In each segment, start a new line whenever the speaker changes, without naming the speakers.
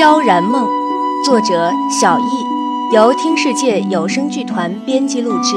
萧然梦，作者小易，由听世界有声剧团编辑录制。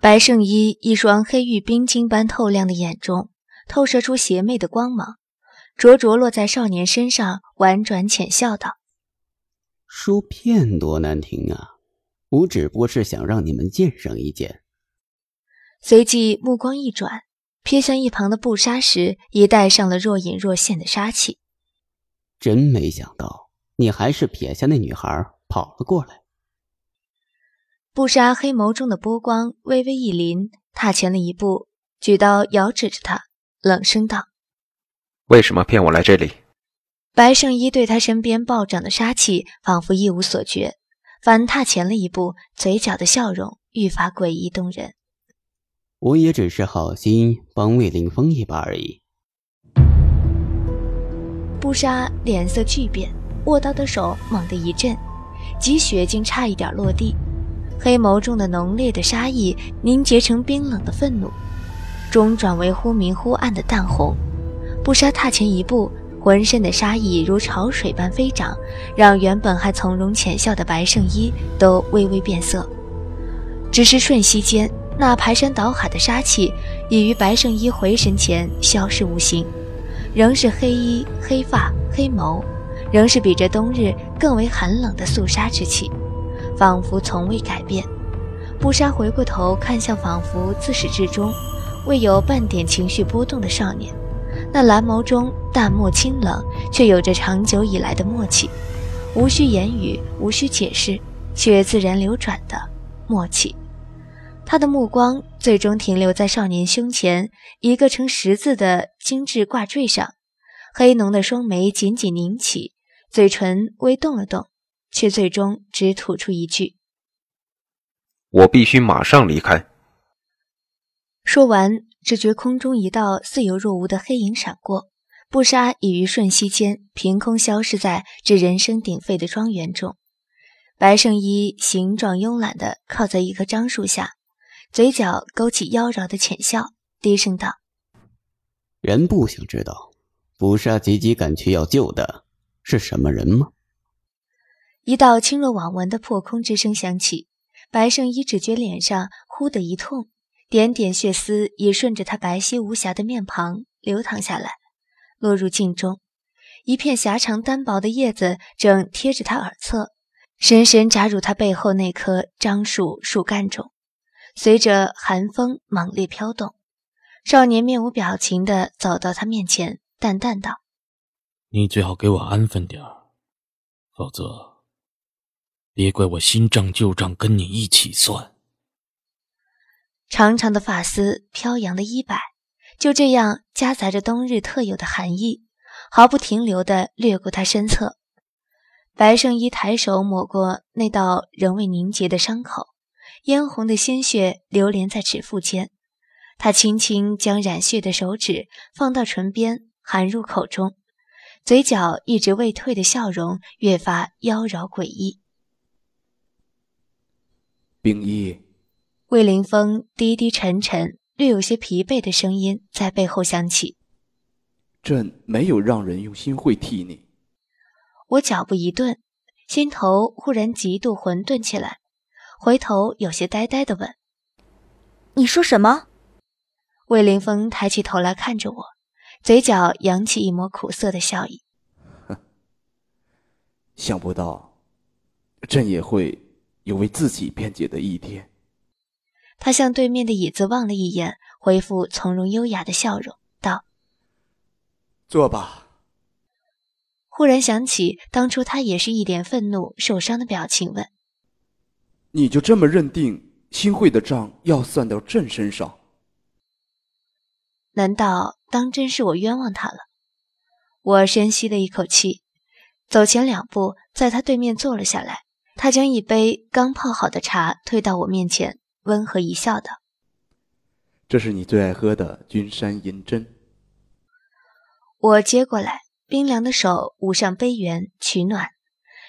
白圣依一双黑玉冰晶般透亮的眼中，透射出邪魅的光芒，灼灼落在少年身上，婉转浅笑道：“
说骗多难听啊！我只不过是想让你们见上一见。”
随即目光一转，瞥向一旁的布莎时，已带上了若隐若现的杀气。
真没想到，你还是撇下那女孩跑了过来。
布莎黑眸中的波光微微一凛，踏前了一步，举刀遥指着他，冷声道：“
为什么骗我来这里？”
白圣依对他身边暴涨的杀气仿佛一无所觉，反踏前了一步，嘴角的笑容愈发诡异动人。
我也只是好心帮魏凌风一把而已。
布莎脸色巨变，握刀的手猛地一震，积血竟差一点落地。黑眸中的浓烈的杀意凝结成冰冷的愤怒，终转为忽明忽暗的淡红。布莎踏前一步，浑身的杀意如潮水般飞涨，让原本还从容浅笑的白圣衣都微微变色。只是瞬息间。那排山倒海的杀气已于白圣依回神前消失无形，仍是黑衣、黑发、黑眸，仍是比这冬日更为寒冷的肃杀之气，仿佛从未改变。布莎回过头看向仿佛自始至终未有半点情绪波动的少年，那蓝眸中淡漠清冷，却有着长久以来的默契，无需言语，无需解释，却自然流转的默契。他的目光最终停留在少年胸前一个呈十字的精致挂坠上，黑浓的双眉紧紧拧起，嘴唇微动了动，却最终只吐出一句：“
我必须马上离开。”
说完，只觉空中一道似有若无的黑影闪过，布莎已于瞬息间凭空消失在这人声鼎沸的庄园中。白圣依形状慵懒地靠在一棵樟树下。嘴角勾起妖娆的浅笑，低声道：“
人不想知道，捕杀急急赶去要救的是什么人吗？”
一道轻若罔闻的破空之声响起，白圣依只觉脸上忽的一痛，点点血丝也顺着他白皙无瑕的面庞流淌下来，落入镜中。一片狭长单薄的叶子正贴着他耳侧，深深扎入他背后那棵樟树树干中。随着寒风猛烈飘动，少年面无表情地走到他面前，淡淡道：“
你最好给我安分点儿，否则别怪我新账旧账跟你一起算。”
长长的发丝，飘扬的衣摆，就这样夹杂着冬日特有的寒意，毫不停留地掠过他身侧。白圣依抬手抹过那道仍未凝结的伤口。嫣红的鲜血流连在指腹间，他轻轻将染血的手指放到唇边，含入口中，嘴角一直未退的笑容越发妖娆诡异。
冰衣，
魏凌风低低沉沉、略有些疲惫的声音在背后响起：“
朕没有让人用心会替你。”
我脚步一顿，心头忽然极度混沌起来。回头有些呆呆的问：“
你说什么？”
魏凌风抬起头来看着我，嘴角扬起一抹苦涩的笑意。
想不到，朕也会有为自己辩解的一天。
他向对面的椅子望了一眼，恢复从容优雅的笑容，道：“
坐吧。”
忽然想起当初他也是一脸愤怒、受伤的表情，问。
你就这么认定新会的账要算到朕身上？
难道当真是我冤枉他了？我深吸了一口气，走前两步，在他对面坐了下来。他将一杯刚泡好的茶推到我面前，温和一笑，道：“
这是你最爱喝的君山银针。”
我接过来，冰凉的手捂上杯缘取暖，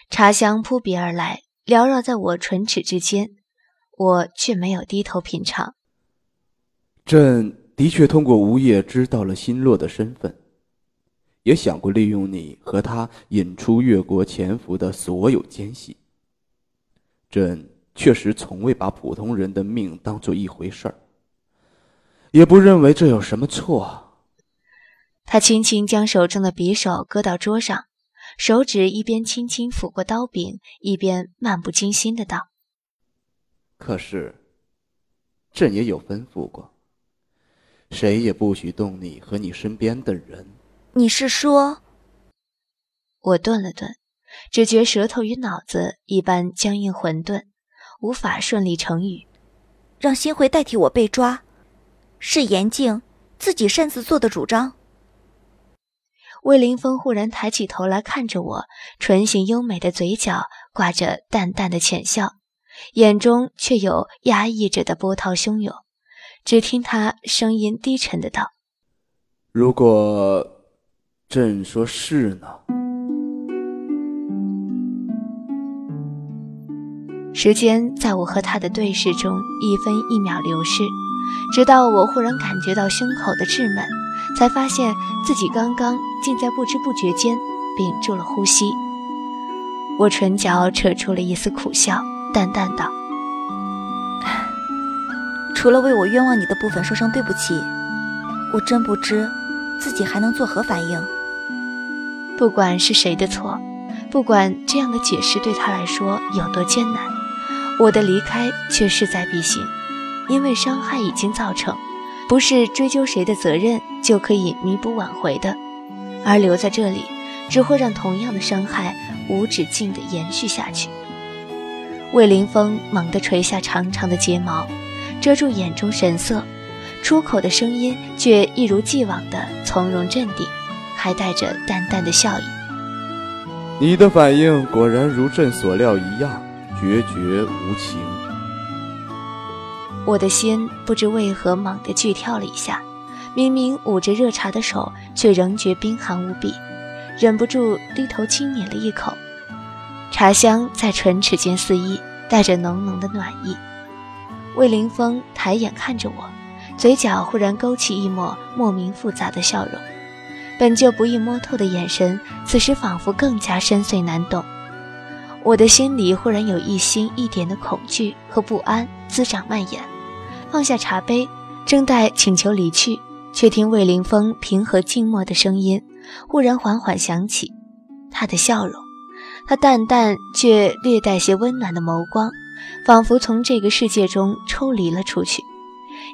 茶香扑鼻而来。缭绕在我唇齿之间，我却没有低头品尝。
朕的确通过吴业知道了新洛的身份，也想过利用你和他引出越国潜伏的所有奸细。朕确实从未把普通人的命当做一回事儿，也不认为这有什么错。
他轻轻将手中的匕首搁到桌上，手指一边轻轻抚过刀柄，一边漫不经心的道：“
可是，朕也有吩咐过，谁也不许动你和你身边的人。”
你是说？
我顿了顿。只觉舌头与脑子一般僵硬混沌，无法顺利成语。
让新回代替我被抓，是严静自己擅自做的主张。
魏凌风忽然抬起头来看着我，唇形优美的嘴角挂着淡淡的浅笑，眼中却有压抑着的波涛汹涌。只听他声音低沉的道：“
如果朕说是呢？”
时间在我和他的对视中一分一秒流逝，直到我忽然感觉到胸口的稚闷，才发现自己刚刚竟在不知不觉间屏住了呼吸。我唇角扯出了一丝苦笑，淡淡道：“
除了为我冤枉你的部分说声对不起，我真不知自己还能作何反应。
不管是谁的错，不管这样的解释对他来说有多艰难。”我的离开却势在必行，因为伤害已经造成，不是追究谁的责任就可以弥补挽回的，而留在这里只会让同样的伤害无止境地延续下去。魏凌风猛地垂下长长的睫毛，遮住眼中神色，出口的声音却一如既往的从容镇定，还带着淡淡的笑意。
你的反应果然如朕所料一样。决绝无情，
我的心不知为何猛地剧跳了一下，明明捂着热茶的手，却仍觉冰寒无比，忍不住低头轻抿了一口，茶香在唇齿间肆意，带着浓浓的暖意。魏凌风抬眼看着我，嘴角忽然勾起一抹莫名复杂的笑容，本就不易摸透的眼神，此时仿佛更加深邃难懂。我的心里忽然有一星一点的恐惧和不安滋长蔓延，放下茶杯，正待请求离去，却听魏凌风平和静默的声音忽然缓缓响起，他的笑容，他淡淡却略带些温暖的眸光，仿佛从这个世界中抽离了出去，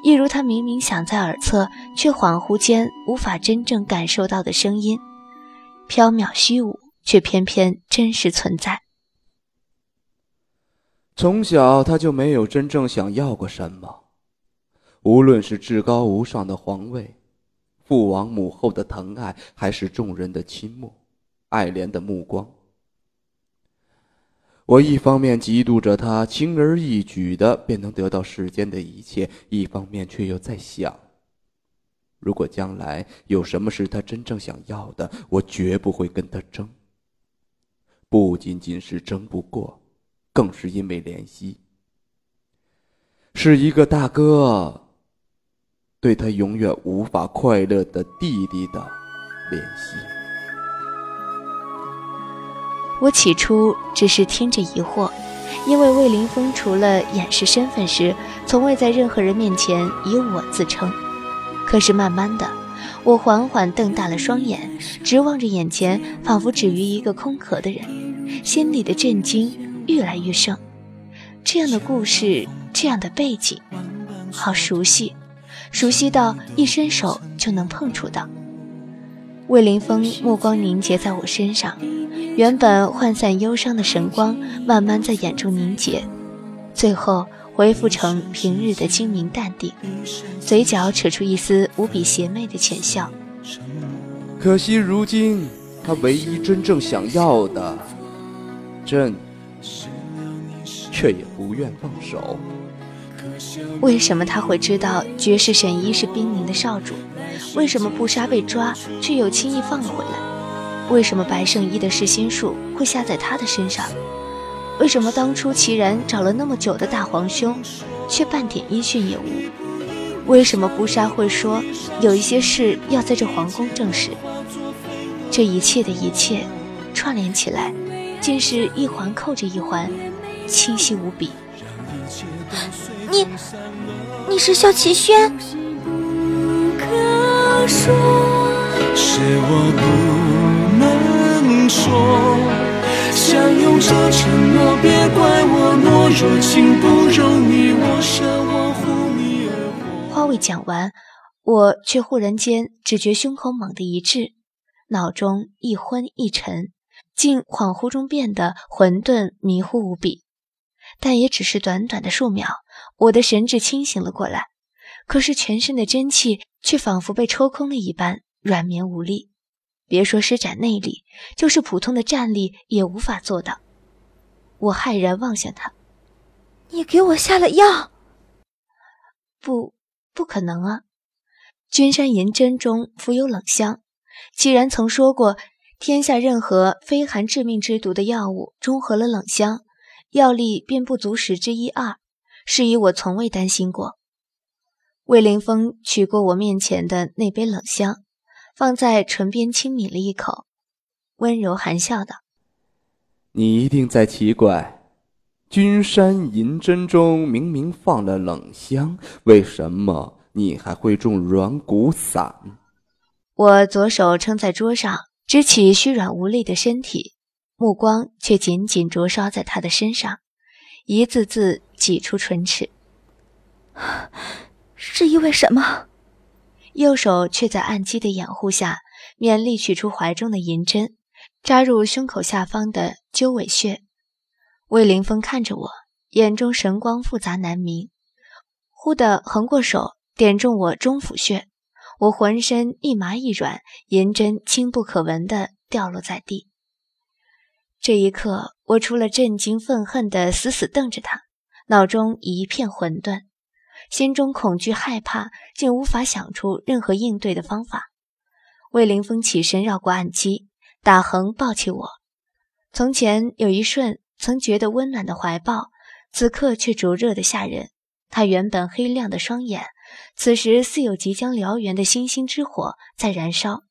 一如他明明想在耳侧，却恍惚间无法真正感受到的声音，缥缈虚无，却偏偏真实存在。
从小他就没有真正想要过什么，无论是至高无上的皇位、父王母后的疼爱，还是众人的倾慕、爱怜的目光。我一方面嫉妒着他轻而易举的便能得到世间的一切，一方面却又在想：如果将来有什么是他真正想要的，我绝不会跟他争。不仅仅是争不过。更是因为怜惜，是一个大哥对他永远无法快乐的弟弟的怜惜。
我起初只是听着疑惑，因为魏凌风除了掩饰身份时，从未在任何人面前以我自称。可是慢慢的，我缓缓瞪大了双眼，直望着眼前仿佛止于一个空壳的人，心里的震惊。越来越盛，这样的故事，这样的背景，好熟悉，熟悉到一伸手就能碰触到。魏凌风目光凝结在我身上，原本涣散忧伤的神光慢慢在眼中凝结，最后恢复成平日的精明淡定，嘴角扯出一丝无比邪魅的浅笑。
可惜如今，他唯一真正想要的，朕。却也不愿放手。
为什么他会知道绝世神医是冰凝的少主？为什么布莎被抓却又轻易放了回来？为什么白圣医的噬心术会下在他的身上？为什么当初齐然找了那么久的大皇兄，却半点音讯也无？为什么布莎会说有一些事要在这皇宫证实？这一切的一切串联起来，竟是一环扣着一环，清晰无比。
你，你是萧齐轩？
是我不能说，相拥着承诺，别怪我懦弱，情不容你我舍，我护你而活。
话未讲完，我却忽然间只觉胸口猛地一滞，脑中一昏一沉，竟恍惚中变得混沌迷糊无比。但也只是短短的数秒，我的神智清醒了过来，可是全身的真气却仿佛被抽空了一般。软绵无力，别说施展内力，就是普通的站立也无法做到。我骇然望向他：“
你给我下了药？”“
不，不可能啊！君山银针中附有冷香，既然曾说过，天下任何非寒致命之毒的药物中和了冷香，药力便不足十之一二。是以我从未担心过。”魏凌风取过我面前的那杯冷香。放在唇边轻抿了一口，温柔含笑道：“
你一定在奇怪，君山银针中明明放了冷香，为什么你还会中软骨散？”
我左手撑在桌上，支起虚软无力的身体，目光却紧紧灼烧在他的身上，一字字挤出唇齿。
是因为什么？
右手却在暗机的掩护下，勉力取出怀中的银针，扎入胸口下方的鸠尾穴。魏凌风看着我，眼中神光复杂难明，忽地横过手点中我中府穴，我浑身一麻一软，银针轻不可闻地掉落在地。这一刻，我除了震惊愤恨地死死瞪着他，脑中一片混沌。心中恐惧害怕，竟无法想出任何应对的方法。魏凌风起身绕过暗机，打横抱起我。从前有一瞬曾觉得温暖的怀抱，此刻却灼热的吓人。他原本黑亮的双眼，此时似有即将燎原的星星之火在燃烧，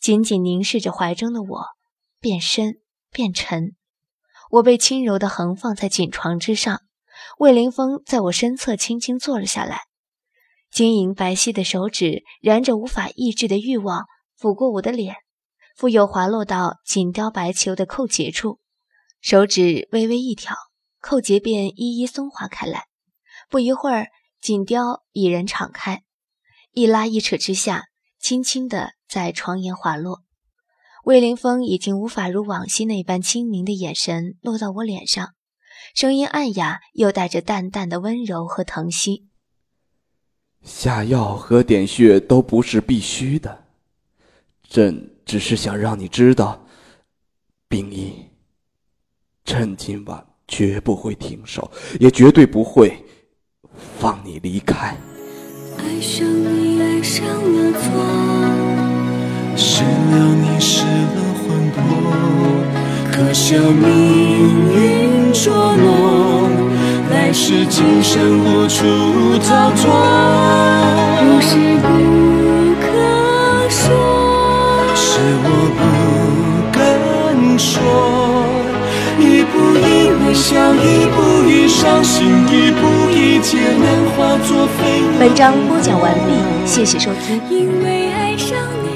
紧紧凝视着怀中的我，变深变沉。我被轻柔地横放在锦床之上。魏凌风在我身侧轻轻坐了下来，晶莹白皙的手指燃着无法抑制的欲望，抚过我的脸，复又滑落到锦貂白裘的扣结处，手指微微一挑，扣结便一一松滑开来。不一会儿，锦貂已然敞开，一拉一扯之下，轻轻地在床沿滑落。魏凌风已经无法如往昔那般清明的眼神落到我脸上。声音暗哑，又带着淡淡的温柔和疼惜。
下药和点穴都不是必须的，朕只是想让你知道，冰衣，朕今晚绝不会停手，也绝对不会放你离开。
爱上你，爱上了错，失了你，失了魂魄，可笑命运。捉弄，来世今生无处逃脱。故事不可说，是我不敢说。一步一微笑，一步一伤心，一步一劫难化作飞蛾。
本章播讲完毕，谢谢收听。
因为爱上你。